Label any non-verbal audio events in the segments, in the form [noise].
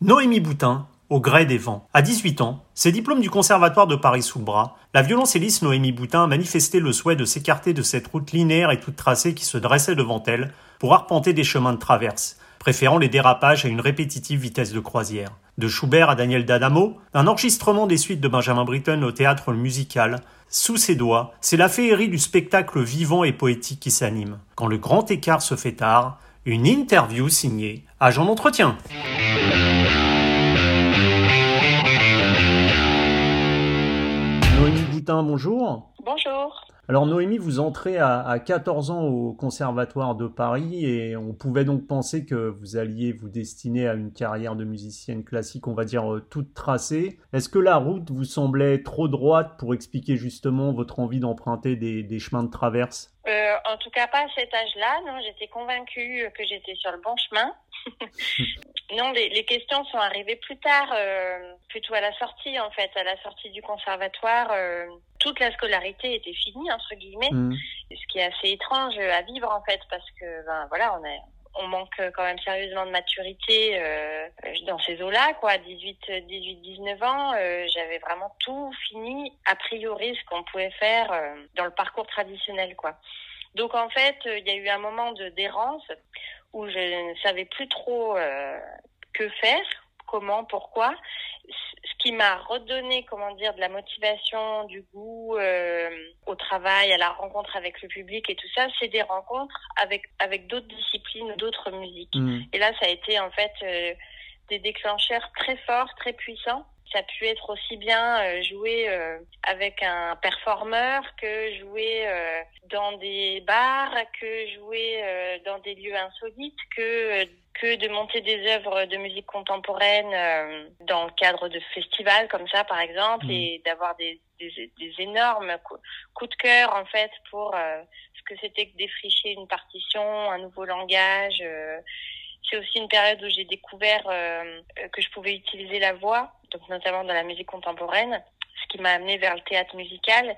Noémie Boutin, au gré des vents. À 18 ans, ses diplômes du Conservatoire de Paris sous bras, la violoncelliste Noémie Boutin a manifesté le souhait de s'écarter de cette route linéaire et toute tracée qui se dressait devant elle pour arpenter des chemins de traverse, préférant les dérapages à une répétitive vitesse de croisière. De Schubert à Daniel D'Adamo, un enregistrement des suites de Benjamin Britten au théâtre musical, sous ses doigts, c'est la féerie du spectacle vivant et poétique qui s'anime. Quand le grand écart se fait tard, une interview signée Agent d'entretien. Noémie Boutin, bonjour. Bonjour. Alors Noémie, vous entrez à, 14 ans au Conservatoire de Paris et on pouvait donc penser que vous alliez vous destiner à une carrière de musicienne classique, on va dire, euh, toute tracée. Est-ce que la route vous semblait trop droite pour expliquer justement votre envie d'emprunter des, chemins de traverse? Euh, En tout cas pas à cet âge-là, non, j'étais convaincue que j'étais sur le bon chemin. [laughs] Non, les, les, questions sont arrivées plus tard, euh, plutôt à la sortie en fait, à la sortie du conservatoire. Euh, toute la scolarité était finie entre guillemets, mmh. ce qui est assez étrange à vivre en fait, parce que ben voilà, on est on manque quand même sérieusement de maturité euh, dans ces eaux-là, quoi. 18, 18, 19 ans, euh, j'avais vraiment tout fini, a priori, ce qu'on pouvait faire euh, dans le parcours traditionnel, quoi. Donc en fait, il y a eu un moment de d'errance où je ne savais plus trop euh, que faire, comment, pourquoi. Ce qui m'a redonné, comment dire, de la motivation, du goût euh, au travail, à la rencontre avec le public et tout ça, c'est des rencontres avec avec d'autres disciplines, d'autres musiques. Mmh. Et là, ça a été en fait euh, des déclencheurs très forts, très puissants ça a pu être aussi bien euh, jouer euh, avec un performeur que jouer euh, dans des bars, que jouer dans des lieux insolites, que que de monter des œuvres de musique contemporaine dans le cadre de festivals comme ça par exemple mmh. et d'avoir des, des, des, énormes coups de cœur en fait pour ce que c'était que défricher une partition, un nouveau langage c'est aussi une période où j'ai découvert que je pouvais utiliser la voix, donc notamment dans la musique contemporaine, ce qui m'a amené vers le théâtre musical.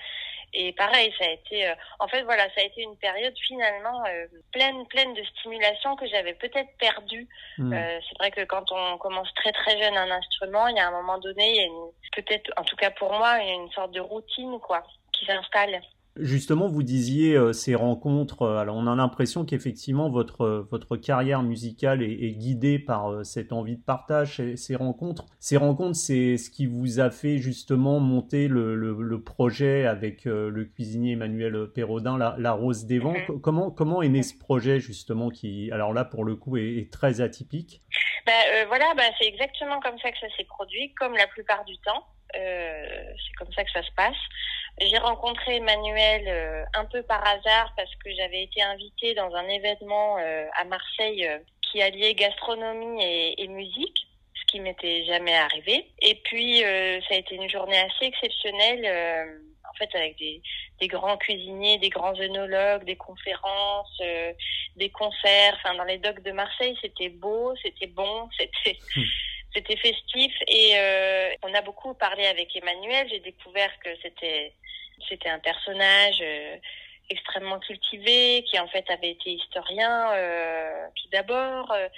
Et pareil, ça a été, euh, en fait, voilà, ça a été une période finalement euh, pleine, pleine de stimulation que j'avais peut-être perdue. Hmm. c'est vrai que quand on commence très très jeune un instrument, il y a un moment donné, il y a peut-être, en tout cas pour moi, il y a une sorte de routine quoi qui s'installe. Justement, vous disiez euh, ces rencontres. Euh, alors, on a l'impression qu'effectivement votre euh, votre carrière musicale est, guidée par cette envie de partage, ces, rencontres. Ces rencontres, c'est ce qui vous a fait justement monter le, le, projet avec le cuisinier Emmanuel Perraudin, la, Rose des Vents. Mhm. Comment comment est né ce projet justement qui, alors là pour le coup, est, très atypique? Ben, voilà, ben, c'est exactement comme ça que ça s'est produit, comme la plupart du temps. c'est comme ça que ça se passe. J'ai rencontré Emmanuel euh, un peu par hasard parce que j'avais été invitée dans un événement euh, à Marseille euh, qui alliait gastronomie et, et musique ce qui m'était jamais arrivé. Et puis, ça a été une journée assez exceptionnelle, en fait, avec des, des, grands cuisiniers, des grands œnologues, des conférences, des concerts. Enfin, dans les docks de Marseille, c'était beau, c'était bon, [laughs] c'était... Hmm. C'était festif et on a beaucoup parlé avec Emmanuel. J'ai découvert que c'était c'était un personnage euh, extrêmement cultivé, qui en fait avait été historien euh, tout d'abord, euh,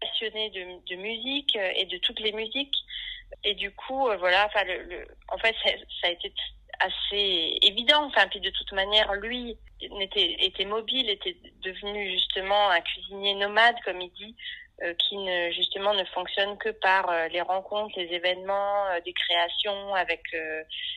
passionné de, musique et de toutes les musiques. Et du coup, voilà, le, en fait, ça, ça, a été assez évident. Enfin, puis de toute manière, lui était, était mobile, était devenu justement un cuisinier nomade, comme il dit, qui ne, justement ne fonctionne que par euh, les rencontres, les événements, euh, des créations avec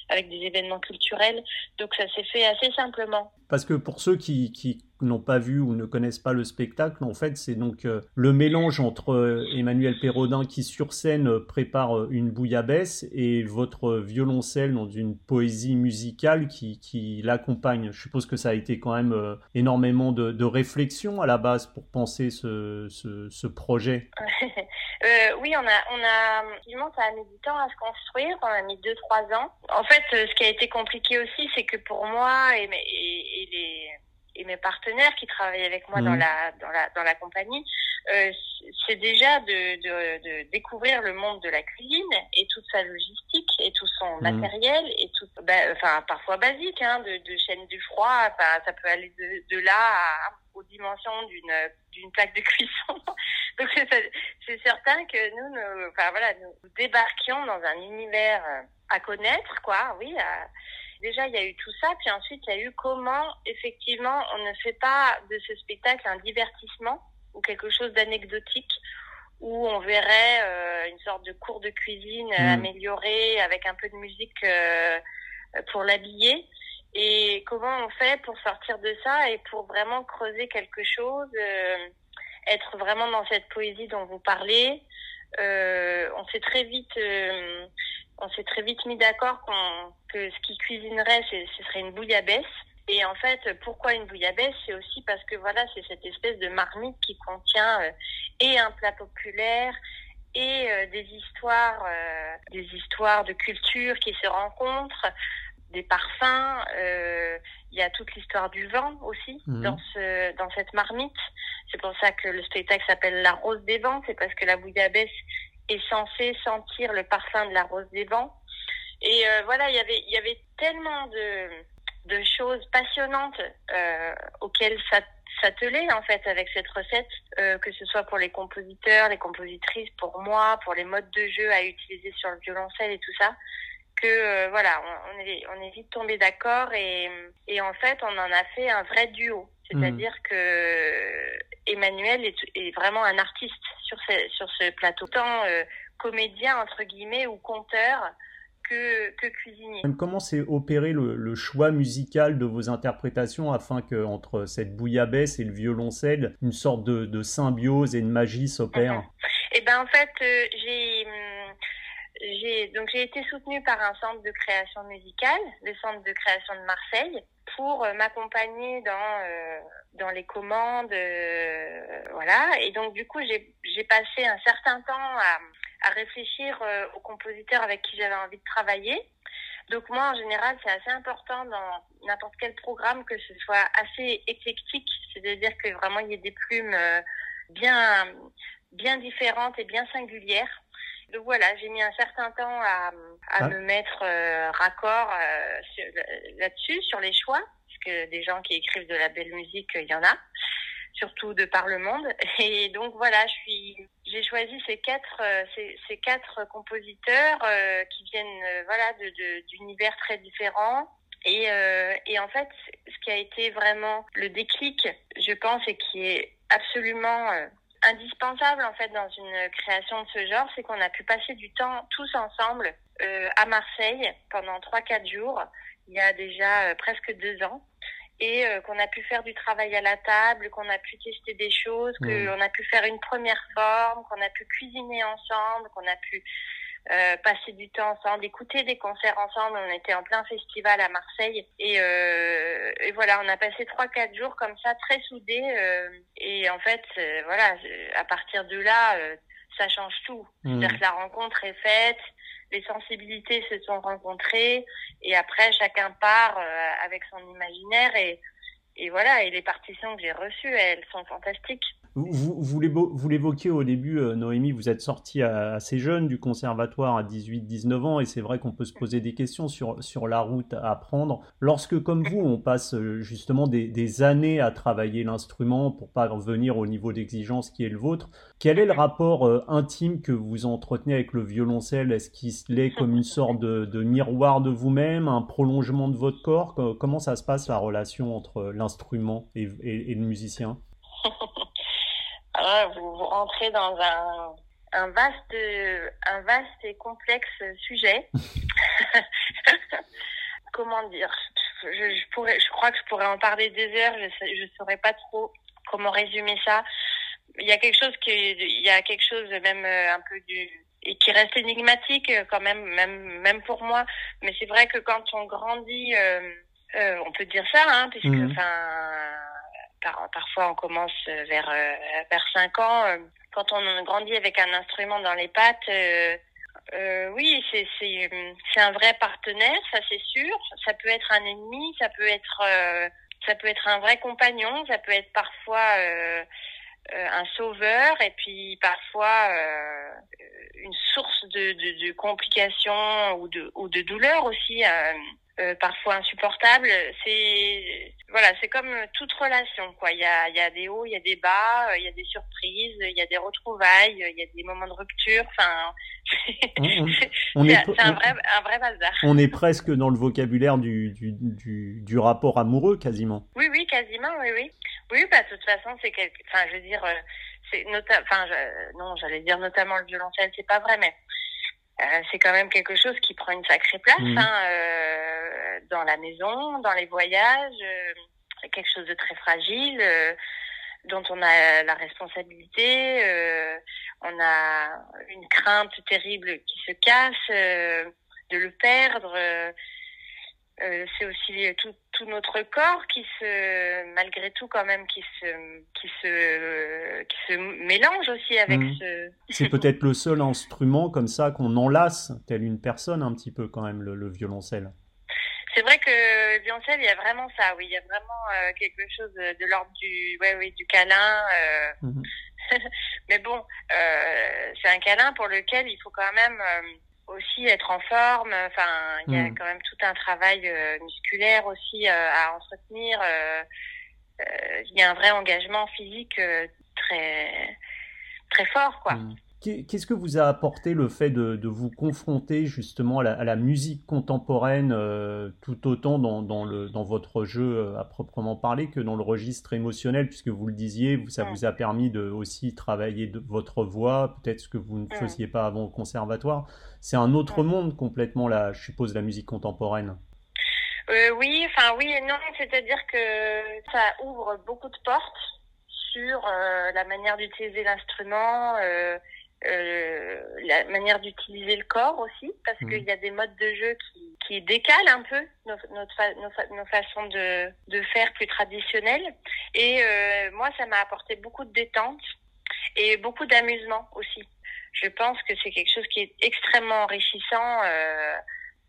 avec des événements culturels. Donc ça s'est fait assez simplement. Parce que pour ceux qui n'ont pas vu ou ne connaissent pas le spectacle, en fait, c'est donc euh, le mélange entre euh, Emmanuel Perraudin qui sur scène euh, prépare une bouillabaisse et votre violoncelle dans une poésie musicale qui, qui l'accompagne. Je suppose que ça a été quand même énormément de, réflexion à la base pour penser ce, ce, projet. [laughs] oui, on a, on a, ça a mis du temps à se construire. On a mis deux, trois ans. En fait, ce qui a été compliqué aussi, c'est que pour moi et, et, et les et mes partenaires qui travaillent avec moi dans mhm. la dans la dans la compagnie, euh, c'est déjà de, de, de, découvrir le monde de la cuisine et toute sa logistique et tout son mhm. matériel et tout, bah, enfin parfois basique, hein, de, de chaîne du froid, enfin ça peut aller de, de là à, aux dimensions d'une d'une plaque de [laughs] cuisson. Donc c'est certain que nous, nous, enfin voilà, nous débarquions dans un univers à connaître, quoi. Oui. Déjà, il y a eu tout ça, puis ensuite, il y a eu comment, effectivement, on ne fait pas de ce spectacle un divertissement ou quelque chose d'anecdotique où on verrait euh, une sorte de cours de cuisine mmh. amélioré avec un peu de musique euh, pour l'habiller. Et comment on fait pour sortir de ça et pour vraiment creuser quelque chose, euh, être vraiment dans cette poésie dont vous parlez. on s'est très vite, on s'est très vite mis d'accord que ce qui cuisinerait, ce serait une bouillabaisse. Et en fait, pourquoi une bouillabaisse? C'est aussi parce que voilà, c'est cette espèce de marmite qui contient euh, et un plat populaire et euh, des histoires, euh, des histoires de culture qui se rencontrent, des parfums. Il y a toute l'histoire du vent aussi mhm. dans ce dans cette marmite. C'est pour ça que le spectacle s'appelle La Rose des Vents. C'est parce que la bouillabaisse est censée sentir le parfum de la rose des vents. Et voilà, il y avait il y avait tellement de de choses passionnantes euh, auxquelles s'atteler en fait avec cette recette, euh, que ce soit pour les compositeurs, les compositrices, pour moi, pour les modes de jeu à utiliser sur le violoncelle et tout ça, que euh, voilà, on, est, on est vite tombé d'accord et, et en fait on en a fait un vrai duo. C'est-à-dire mmh. que Emmanuel est, est, vraiment un artiste sur ce, sur ce plateau, tant euh, comédien entre guillemets ou conteur que, que cuisinier. Comment s'est opéré le, choix musical de vos interprétations afin que entre cette bouillabaisse et le violoncelle, une sorte de, symbiose et de magie s'opère? Eh ben en fait, euh, j'ai hum, j'ai donc j'ai été soutenue par un centre de création musicale, le centre de création de Marseille, pour euh, m'accompagner dans euh, dans les commandes, voilà. Et donc du coup j'ai j'ai passé un certain temps à à réfléchir euh, aux compositeurs avec qui j'avais envie de travailler. Donc moi, en général, c'est assez important dans n'importe quel programme que ce soit assez éclectique, c'est-à-dire que vraiment il y ait des plumes euh, bien bien différentes et bien singulières. Donc voilà, j'ai mis un certain temps à, à ah. me mettre euh, raccord là-dessus, sur les choix, parce que des gens qui écrivent de la belle musique, il y en a surtout de par le monde. [laughs] Et donc voilà, je suis, j'ai choisi ces quatre, euh, ces, ces quatre compositeurs euh, qui viennent, euh, voilà, de, d'univers très différents. Et, et en fait, ce qui a été vraiment le déclic, je pense, et qui est absolument indispensable en fait dans une création de ce genre, c'est qu'on a pu passer du temps tous ensemble à Marseille pendant trois quatre jours. Il y a déjà presque deux ans et euh, qu'on a pu faire du travail à la table, qu'on a pu tester des choses, qu'on mmh. a pu faire une première forme, qu'on a pu cuisiner ensemble, qu'on a pu euh, passer du temps ensemble, écouter des concerts ensemble. On était en plein festival à Marseille et, euh, et voilà, on a passé trois quatre jours comme ça, très soudés. Euh, et en fait, euh, voilà, à partir de là, ça change tout. Mmh. C'est-à-dire que la rencontre est faite, les sensibilités se sont rencontrées et après chacun part euh, avec son imaginaire et, et voilà, et les partitions que j'ai reçues, elles sont fantastiques. Vous, vous, l'évoquiez au début, euh, Noémie, vous êtes sortie assez jeune du conservatoire à 18-19 ans et c'est vrai qu'on peut se poser des questions sur, la route à prendre. Lorsque, comme vous, on passe euh, justement des, années à travailler l'instrument pour pas revenir au niveau d'exigence qui est le vôtre, quel est le rapport euh, intime que vous entretenez avec le violoncelle? Est-ce qu'il est comme une sorte de, miroir de vous-même, un prolongement de votre corps? Comment ça se passe la relation entre l'instrument et le musicien? [laughs] vous, rentrez dans un, un vaste, un vaste et complexe sujet. [laughs] comment dire? Je, je, pourrais, je crois que je pourrais en parler des heures. Je ne saurais pas trop comment résumer ça. Il y a quelque chose qui, il y a quelque chose même euh, un peu du et qui reste énigmatique euh, quand même, même même pour moi. Mais c'est vrai que quand on grandit, euh, euh, on peut dire ça, hein, puisque mmh. Enfin parfois on commence vers euh, vers 5 ans. Euh, quand on grandit avec un instrument dans les pattes, euh, oui, c'est c'est c'est un vrai partenaire, ça c'est sûr. Ça peut être un ennemi, ça peut être ça peut être un vrai compagnon, ça peut être parfois un sauveur et puis parfois une source de, de, de, complications ou de ou de douleurs aussi. Euh, parfois insupportable. C'est voilà, c'est comme toute relation, quoi. Il y a, il y a des hauts, il y a des bas, il y a des surprises, il y a des retrouvailles, il y a des moments de rupture. Enfin, [laughs] c'est un vrai, un vrai bazar. On est presque dans le vocabulaire du, du, du, du rapport amoureux, quasiment. Oui, oui, quasiment, oui, oui. Oui, bah, de toute façon, c'est quelque, enfin, je veux dire, c'est nota, enfin, non, j'allais dire notamment le violoncelle, c'est pas vrai, mais euh, c'est quand même quelque chose qui prend une sacrée place mmh. hein, euh, dans la maison, dans les voyages, euh, quelque chose de très fragile dont on a la responsabilité, on a une crainte terrible qui se casse de le perdre. Euh, c'est aussi tout, tout, notre corps qui se, malgré tout quand même, qui se, qui se, qui se mélange aussi avec mmh. ce. C'est [laughs] peut-être le seul instrument comme ça qu'on enlace, telle une personne un petit peu quand même, le, violoncelle. C'est vrai que le violoncelle, il y a vraiment ça, oui, il y a vraiment euh, quelque chose de, l'ordre du, ouais, oui, du câlin. Euh... Mmh. [laughs] Mais bon, euh, c'est un câlin pour lequel il faut quand même aussi être en forme. Enfin, il y a hmm. quand même tout un travail euh, musculaire aussi euh, à entretenir. Euh, il y a un vrai engagement physique très très fort, quoi. Hmm. Qu'est-ce que vous a apporté le fait de, de vous confronter justement à la, à la musique contemporaine euh, tout autant dans, dans, le, dans votre jeu euh, à proprement parler que dans le registre émotionnel puisque vous le disiez, ça vous a permis de aussi travailler de votre voix, peut-être ce que vous ne faisiez pas avant au conservatoire. C'est un autre monde complètement là, je suppose, la musique contemporaine. Euh, oui, enfin oui et non, c'est-à-dire que ça ouvre beaucoup de portes sur euh, la manière d'utiliser l'instrument, euh, euh, la manière d'utiliser le corps aussi, parce mmh. qu'il y a des modes de jeu qui, qui décalent un peu notre, nos, nos, façons de, de faire plus traditionnelles. Et euh, moi, ça m'a apporté beaucoup de détente et beaucoup d'amusement aussi. Je pense que c'est quelque chose qui est extrêmement enrichissant. Euh,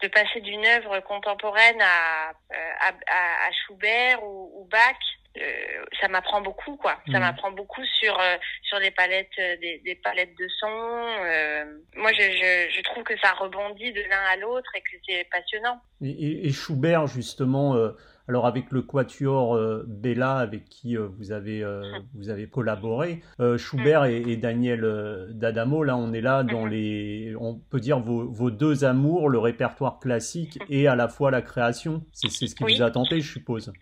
de passer d'une œuvre contemporaine à, à, à, Schubert ou, ou Bach euh, ça m'apprend beaucoup quoi. Ça mmh. m'apprend beaucoup sur euh, sur les palettes euh, des, des, palettes de son moi je, je, je, trouve que ça rebondit de l'un à l'autre et que c'est passionnant. Et, et, Schubert justement alors avec le quatuor Bella avec qui vous avez mmh. vous avez collaboré Schubert mmh. et, et, Daniel D'Adamo là on est là dans les on peut dire vos, vos, deux amours le répertoire classique et à la fois la création. C'est ce qui vous a tenté je suppose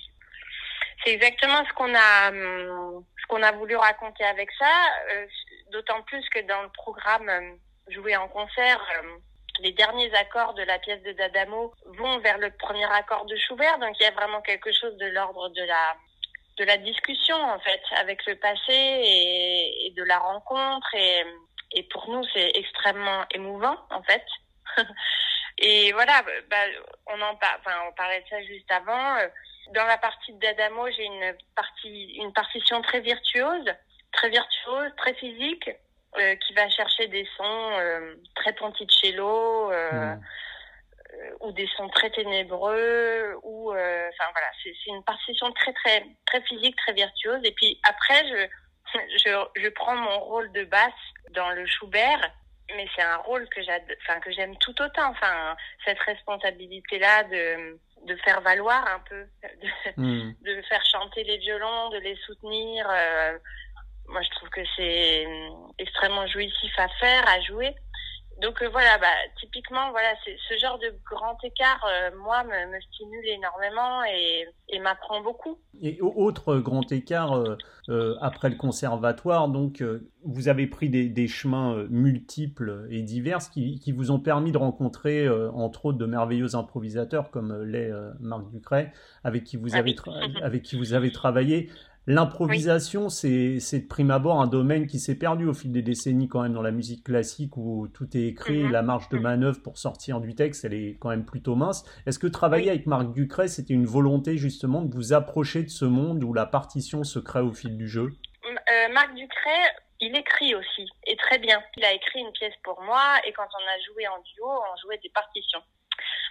c'est exactement ce qu'on a hum, ce qu'on a voulu raconter avec ça, euh, d'autant plus que dans le programme hum, joué en concert, hum, les derniers accords de la pièce de D'Adamo vont vers le premier accord de Schubert, donc il y a vraiment quelque chose de l'ordre de la de la discussion en fait avec le passé et, de la rencontre et, et pour nous c'est extrêmement émouvant en fait. [laughs] et voilà, bah, on en par... enfin, on parlait de ça juste avant. Euh, dans la partie d'Adamo, j'ai une partie, une partition très virtuose, très virtuose, très physique, euh, qui va chercher des sons euh, très ponticello, euh, mmh. euh, ou des sons très ténébreux, ou, euh, enfin voilà, c'est une partition très très très physique, très virtuose. Et puis après, je [laughs] je, je prends mon rôle de basse dans le Schubert mais c'est un rôle que j'aime enfin que j'aime tout autant enfin cette responsabilité là de de faire valoir un peu, [laughs] de, hmm. de, faire chanter les violons, de les soutenir. Euh, moi, je trouve que c'est extrêmement jouissif à faire, à jouer. Donc euh, voilà, bah, typiquement, voilà, ce genre de grand écart, euh, moi, me, me, stimule énormément et, et m'apprend beaucoup. Et autre grand écart euh, après le conservatoire, donc vous avez pris des, des, chemins multiples et divers qui, qui, vous ont permis de rencontrer, entre autres, de merveilleux improvisateurs comme l'est Marc Ducret, avec qui vous avez, [laughs] avec qui vous avez travaillé. L'improvisation, c'est de prime abord un domaine qui s'est perdu au fil des décennies quand même dans la musique classique où tout est écrit, mhm. la marge de mhm. manœuvre pour sortir du texte, elle est quand même plutôt mince. Est-ce que travailler avec Marc Ducret, c'était une volonté justement de vous approcher de ce monde où la partition se crée au fil du jeu? Euh, Marc Ducret, il écrit aussi, et très bien. Il a écrit une pièce pour moi, et quand on a joué en duo, on jouait des partitions.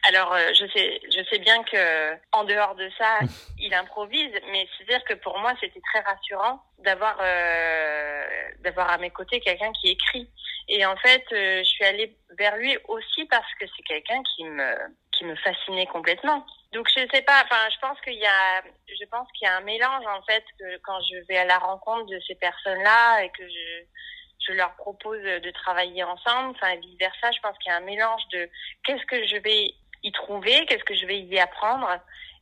Alors, euh, je sais, je sais bien que en dehors de ça, [laughs] il improvise, mais c'est-à-dire que pour moi, c'était très rassurant d'avoir euh, d'avoir à mes côtés quelqu'un qui écrit. Et en fait, euh, je suis allée vers lui aussi parce que c'est quelqu'un qui me qui me fascinait complètement. Donc je sais pas, enfin je pense qu'il y a, je pense qu'il y a un mélange en fait que quand je vais à la rencontre de ces personnes-là et que je je leur propose de travailler ensemble, enfin vice versa, je pense qu'il y a un mélange de qu'est-ce que je vais y trouver, qu'est-ce que je vais y apprendre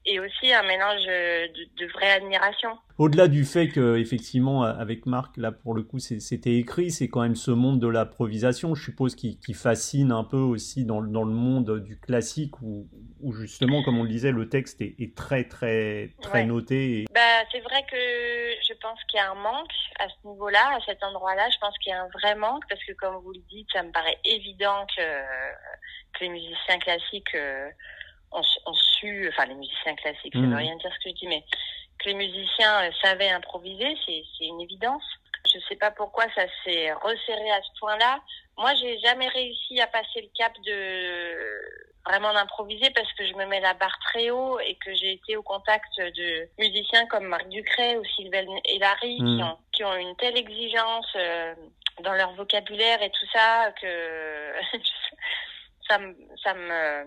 et aussi un mélange de, de vraie admiration. Au-delà du fait que effectivement avec Marc là pour le coup c'était écrit, c'est quand même ce monde de l'improvisation, je suppose qui, qui, fascine un peu aussi dans, dans le monde du classique où, où, justement comme on le disait le texte est, est très très très noté. Bah c'est vrai que je pense qu'il y a un manque à ce niveau-là, à cet endroit-là. Je pense qu'il y a un vrai manque parce que comme vous le dites, ça me paraît évident que, que les musiciens classiques euh, ont, ont, su, enfin les musiciens classiques, ça ne veut mmh. rien dire ce que je dis, mais que les musiciens euh, savaient improviser, c'est une évidence. Je ne sais pas pourquoi ça s'est resserré à ce point-là. Moi, j'ai jamais réussi à passer le cap de vraiment d'improviser parce que je me mets la barre très haut et que j'ai été au contact de musiciens comme Marc Ducret ou Sylvain Hélary qui, mmh. ont, qui ont une telle exigence euh, dans leur vocabulaire et tout ça que [laughs] ça me ça me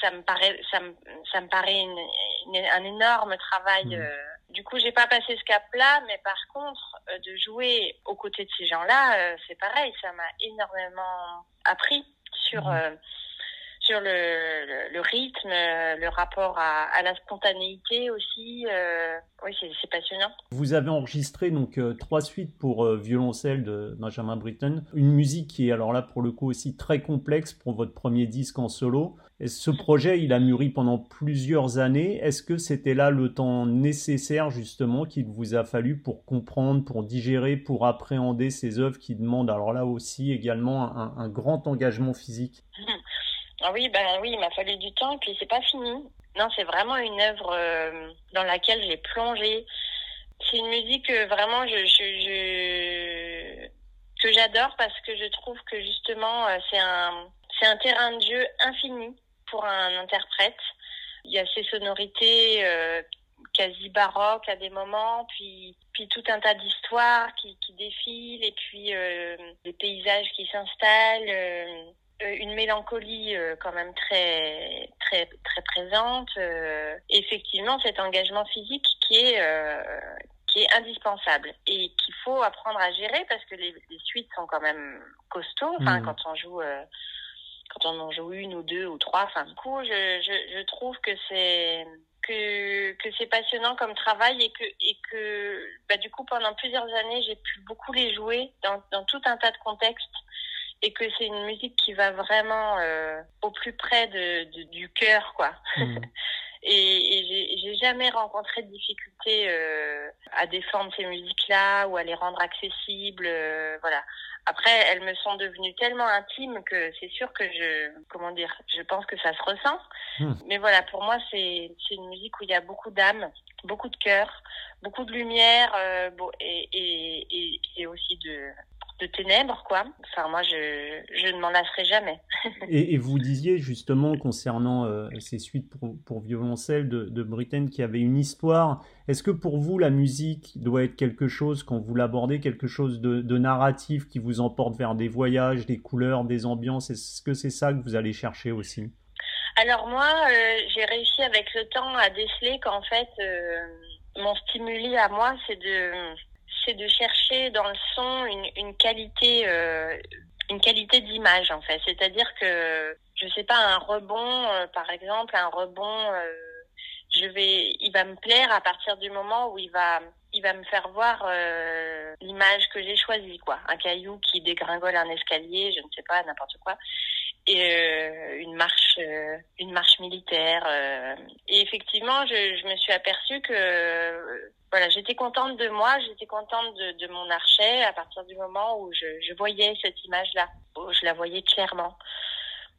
ça me paraît ça me ça me paraît une, un énorme travail. Mmh. Euh. Du coup, j'ai pas passé ce cap-là, mais par contre, euh, de jouer aux côtés de ces gens-là, euh, c'est pareil. Ça m'a énormément appris sur mmh sur le, le, rythme, le rapport à, à, la spontanéité aussi. Euh, oui, c'est passionnant. Vous avez enregistré donc euh, trois suites pour euh, violoncelle de Benjamin Britten, une musique qui est alors là pour le coup aussi très complexe pour votre premier disque en solo. Et ce projet, il a mûri pendant plusieurs années. Est-ce que c'était là le temps nécessaire justement qu'il vous a fallu pour comprendre, pour digérer, pour appréhender ces œuvres qui demandent alors là aussi également un, un grand engagement physique? [laughs] Ah oui, ben oui, il m'a fallu du temps, puis c'est pas fini. Non, c'est vraiment une œuvre euh, dans laquelle j'ai plongé. C'est une musique que vraiment que j'adore parce que je trouve que justement euh, c'est un c'est un terrain de jeu infini pour un interprète. Il y a ces sonorités euh, quasi baroques à des moments, puis puis tout un tas d'histoires qui, qui défilent et puis euh, des paysages qui s'installent. Euh, une mélancolie euh, quand même très très très présente. Euh, effectivement, cet engagement physique qui est qui est indispensable et qu'il faut apprendre à gérer parce que les, les suites sont quand même costauds. Enfin, mmh. quand on joue quand on en joue une ou deux ou trois. Enfin, du coup, je, je, je trouve que c'est que, que c'est passionnant comme travail et que et que bah, du coup pendant plusieurs années j'ai pu beaucoup les jouer dans, dans tout un tas de contextes et que c'est une musique qui va vraiment euh, au plus près de, de du cœur, quoi. Mmh. [laughs] et, et j'ai jamais rencontré de difficulté euh, à défendre ces musiques-là ou à les rendre accessibles, euh, voilà. Après, elles me sont devenues tellement intimes que c'est sûr que je, comment dire, je pense que ça se ressent. Mmh. Mais voilà, pour moi, c'est c'est une musique où il y a beaucoup d'âme, beaucoup de cœur, beaucoup de lumière, euh, bon, et, et, et, et aussi de de ténèbres, quoi. Enfin, moi, je, je ne m'en lasserai jamais. [laughs] et, et, vous disiez justement concernant euh, ces suites pour, pour violoncelle de, de Britten qui avait une histoire. Est-ce que pour vous, la musique doit être quelque chose, quand vous l'abordez, quelque chose de, de, narratif qui vous emporte vers des voyages, des couleurs, des ambiances? Est-ce que c'est ça que vous allez chercher aussi? Alors moi, euh, j'ai réussi avec le temps à déceler qu'en fait, euh, mon stimuli à moi, c'est de c'est de chercher dans le son une, qualité, euh, une qualité d'image en fait. C'est-à-dire que je sais pas un rebond, euh, par exemple, un rebond, euh, je vais, il va me plaire à partir du moment où il va, il va me faire voir euh, l'image que j'ai choisie quoi. Un caillou qui dégringole un escalier, je ne sais pas n'importe quoi. Et euh, une marche euh, une marche militaire et effectivement je, me suis aperçue que voilà j'étais contente de moi j'étais contente de, mon archet à partir du moment où je, voyais cette image là où je la voyais clairement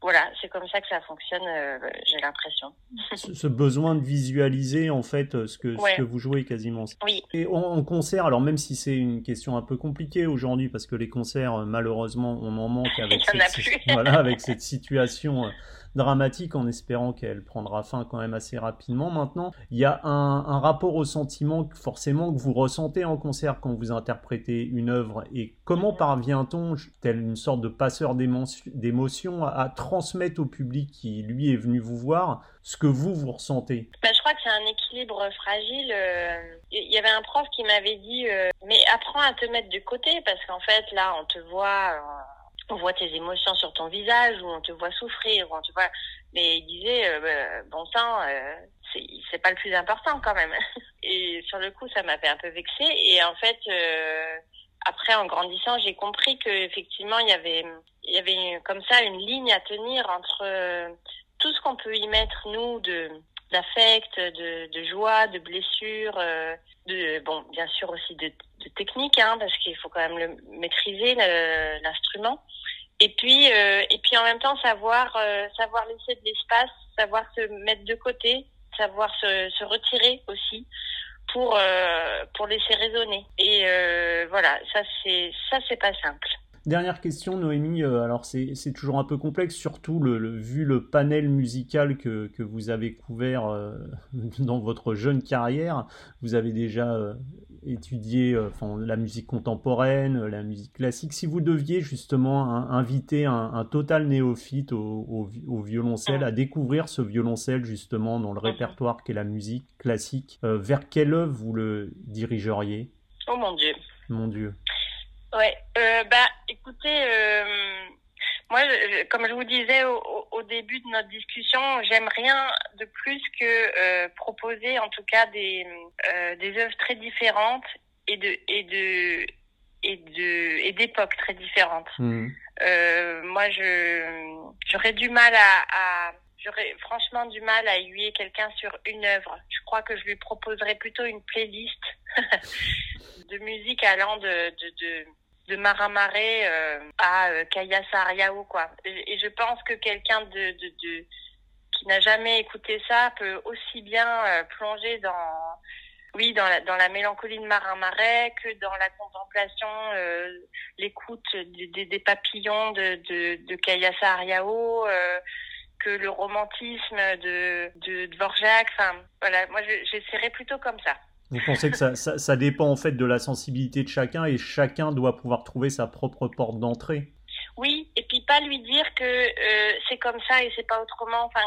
voilà, c'est comme ça que ça fonctionne, euh, j'ai l'impression. ce, besoin de visualiser en fait euh, ce que, ouais. ce que vous jouez quasiment. Oui. Et en, en concert, alors même si c'est une question un peu compliquée aujourd'hui parce que les concerts, euh, malheureusement, on en manque avec, [laughs] cette, [laughs] voilà, avec cette situation dramatique en espérant qu'elle prendra fin quand même assez rapidement. Maintenant, il y a un, un rapport au sentiment forcément que vous ressentez en concert quand vous interprétez une œuvre et comment parvient-on, tel une sorte de passeur d'émotion, à, à transmettre au public qui lui est venu vous voir ce que vous vous ressentez? Bah, Je crois que c'est un équilibre fragile. Il y avait un prof qui m'avait dit mais apprends à te mettre de côté parce qu'en fait là on te voit on voit tes émotions sur ton visage ou on te voit souffrir ou on te voit mais il disait bah, bon sang c'est pas le plus important quand même [laughs] et sur le coup ça m'avait un peu vexé et en fait après, en grandissant, j'ai compris que effectivement, il y avait, il y avait comme ça une ligne à tenir entre euh, tout ce qu'on peut y mettre nous de d'affect, de, de joie, de blessure, euh, de bon, bien sûr aussi de, de technique, hein, parce qu'il faut quand même le maîtriser l'instrument. Et puis, euh, et puis en même temps savoir, savoir laisser de l'espace, savoir se mettre de côté, savoir se, retirer aussi pour euh, pour laisser résonner. Et euh, voilà, ça c'est ça c'est pas simple. Dernière question, Noémie. Euh, alors, c'est toujours un peu complexe, surtout le, vu le panel musical que, que vous avez couvert [laughs] dans votre jeune carrière. Vous avez déjà euh, enfin, la musique contemporaine, la musique classique. Si vous deviez justement inviter un, total néophyte au, violoncelle à découvrir ce violoncelle justement dans le répertoire qu'est la musique classique, euh, vers quelle œuvre vous le dirigeriez? Oh mon Dieu. Mon Dieu. Ouais, euh, bah écoutez, moi, comme je vous disais au, début de notre discussion, j'aime rien de plus que euh, proposer, en tout cas, des euh, des œuvres très différentes et de et de et de et d'époques très différentes. Mmh. Euh, moi, je j'aurais du mal à, à j'aurais franchement du mal à aiguiller quelqu'un sur une œuvre. Je crois que je lui proposerais plutôt une playlist [laughs] de musique allant de, de, de de Maramaré euh, à euh, Kaya quoi. Et, je pense que quelqu'un de, de, qui n'a jamais écouté ça peut aussi bien euh, plonger dans oui dans la, dans la mélancolie de Marais que dans la contemplation euh, l'écoute des, papillons de de, de Kaya que le romantisme de de Dvorak enfin voilà moi j'essaierais plutôt comme ça vous pensez que ça, ça, dépend en fait de la sensibilité de chacun et chacun doit pouvoir trouver sa propre porte d'entrée? Oui, et puis pas lui dire que euh, c'est comme ça et c'est pas autrement. Enfin,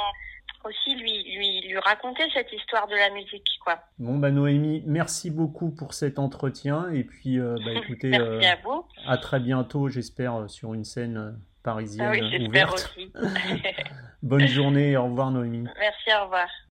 aussi lui, lui, lui raconter cette histoire de la musique, quoi. Bon, bah Noémie, merci beaucoup pour cet entretien et puis, euh, bah, [laughs] écoutez, merci euh, à vous. À très bientôt, j'espère, sur une scène parisienne ah oui, ouverte. Aussi. [laughs] [laughs] Bonne journée, au revoir Noémie. Merci, au revoir.